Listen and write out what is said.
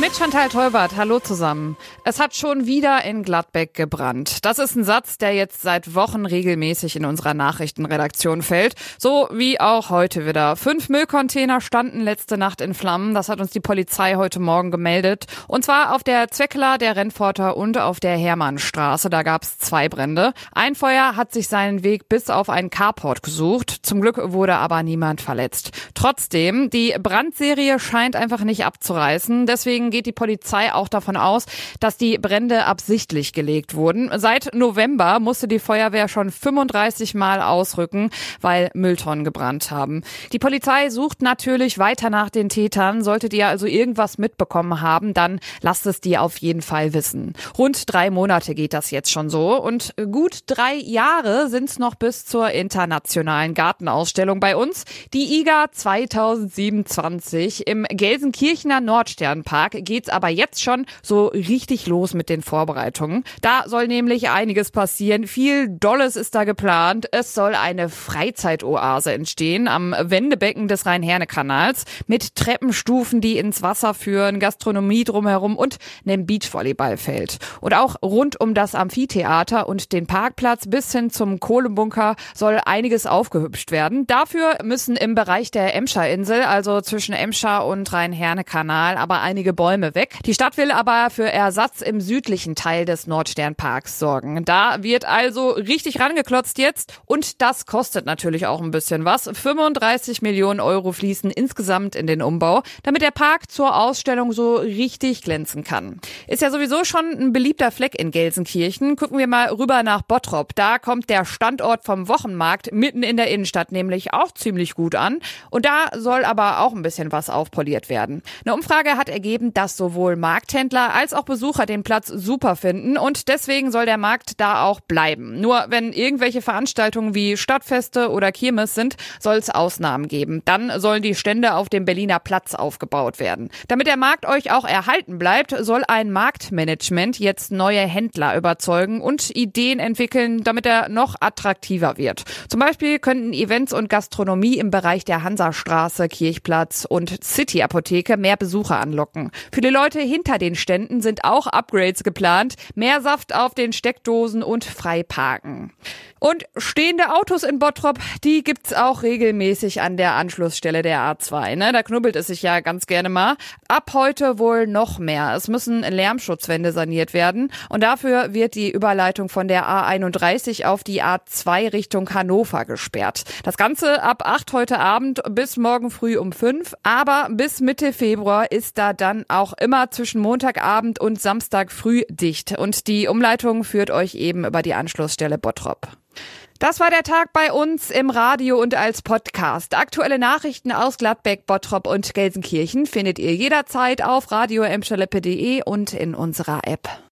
Mit Chantal Teubert, hallo zusammen. Es hat schon wieder in Gladbeck gebrannt. Das ist ein Satz, der jetzt seit Wochen regelmäßig in unserer Nachrichtenredaktion fällt. So wie auch heute wieder. Fünf Müllcontainer standen letzte Nacht in Flammen. Das hat uns die Polizei heute Morgen gemeldet. Und zwar auf der Zweckler, der Rennforter und auf der Hermannstraße. Da gab es zwei Brände. Ein Feuer hat sich seinen Weg bis auf einen Carport gesucht. Zum Glück wurde aber niemand verletzt. Trotzdem, die Brandserie scheint einfach nicht abzureißen. Deswegen geht die Polizei auch davon aus, dass die Brände absichtlich gelegt wurden. Seit November musste die Feuerwehr schon 35 Mal ausrücken, weil Mülltonnen gebrannt haben. Die Polizei sucht natürlich weiter nach den Tätern. Solltet ihr also irgendwas mitbekommen haben, dann lasst es die auf jeden Fall wissen. Rund drei Monate geht das jetzt schon so und gut drei Jahre sind es noch bis zur internationalen Gartenausstellung bei uns. Die IGA 2027 im Gelsenkirchener Nordsternpark geht's aber jetzt schon so richtig los mit den Vorbereitungen. Da soll nämlich einiges passieren. Viel Dolles ist da geplant. Es soll eine Freizeitoase entstehen am Wendebecken des Rhein-Herne-Kanals mit Treppenstufen, die ins Wasser führen, Gastronomie drumherum und einem Beachvolleyballfeld. Und auch rund um das Amphitheater und den Parkplatz bis hin zum Kohlebunker soll einiges aufgehübscht werden. Dafür müssen im Bereich der Emscher Insel, also zwischen Emscher und Rhein-Herne-Kanal, aber einige Bäume Bäume weg. Die Stadt will aber für Ersatz im südlichen Teil des Nordsternparks sorgen. Da wird also richtig rangeklotzt jetzt und das kostet natürlich auch ein bisschen was. 35 Millionen Euro fließen insgesamt in den Umbau, damit der Park zur Ausstellung so richtig glänzen kann. Ist ja sowieso schon ein beliebter Fleck in Gelsenkirchen. Gucken wir mal rüber nach Bottrop. Da kommt der Standort vom Wochenmarkt mitten in der Innenstadt nämlich auch ziemlich gut an. Und da soll aber auch ein bisschen was aufpoliert werden. Eine Umfrage hat ergeben, dass sowohl Markthändler als auch Besucher den Platz super finden und deswegen soll der Markt da auch bleiben. Nur wenn irgendwelche Veranstaltungen wie Stadtfeste oder Kirmes sind, soll es Ausnahmen geben. Dann sollen die Stände auf dem Berliner Platz aufgebaut werden. Damit der Markt euch auch erhalten bleibt, soll ein Marktmanagement jetzt neue Händler überzeugen und Ideen entwickeln, damit er noch attraktiver wird. Zum Beispiel könnten Events und Gastronomie im Bereich der Hansastraße, Kirchplatz und City Apotheke mehr Besucher anlocken. Für die Leute hinter den Ständen sind auch Upgrades geplant. Mehr Saft auf den Steckdosen und Freiparken. Und stehende Autos in Bottrop, die gibt's auch regelmäßig an der Anschlussstelle der A2. Ne? Da knubbelt es sich ja ganz gerne mal. Ab heute wohl noch mehr. Es müssen Lärmschutzwände saniert werden. Und dafür wird die Überleitung von der A31 auf die A2 Richtung Hannover gesperrt. Das Ganze ab 8 heute Abend bis morgen früh um 5. Aber bis Mitte Februar ist da dann auch immer zwischen Montagabend und Samstag früh dicht. Und die Umleitung führt euch eben über die Anschlussstelle Bottrop. Das war der Tag bei uns im Radio und als Podcast. Aktuelle Nachrichten aus Gladbeck, Bottrop und Gelsenkirchen findet ihr jederzeit auf radio und in unserer App.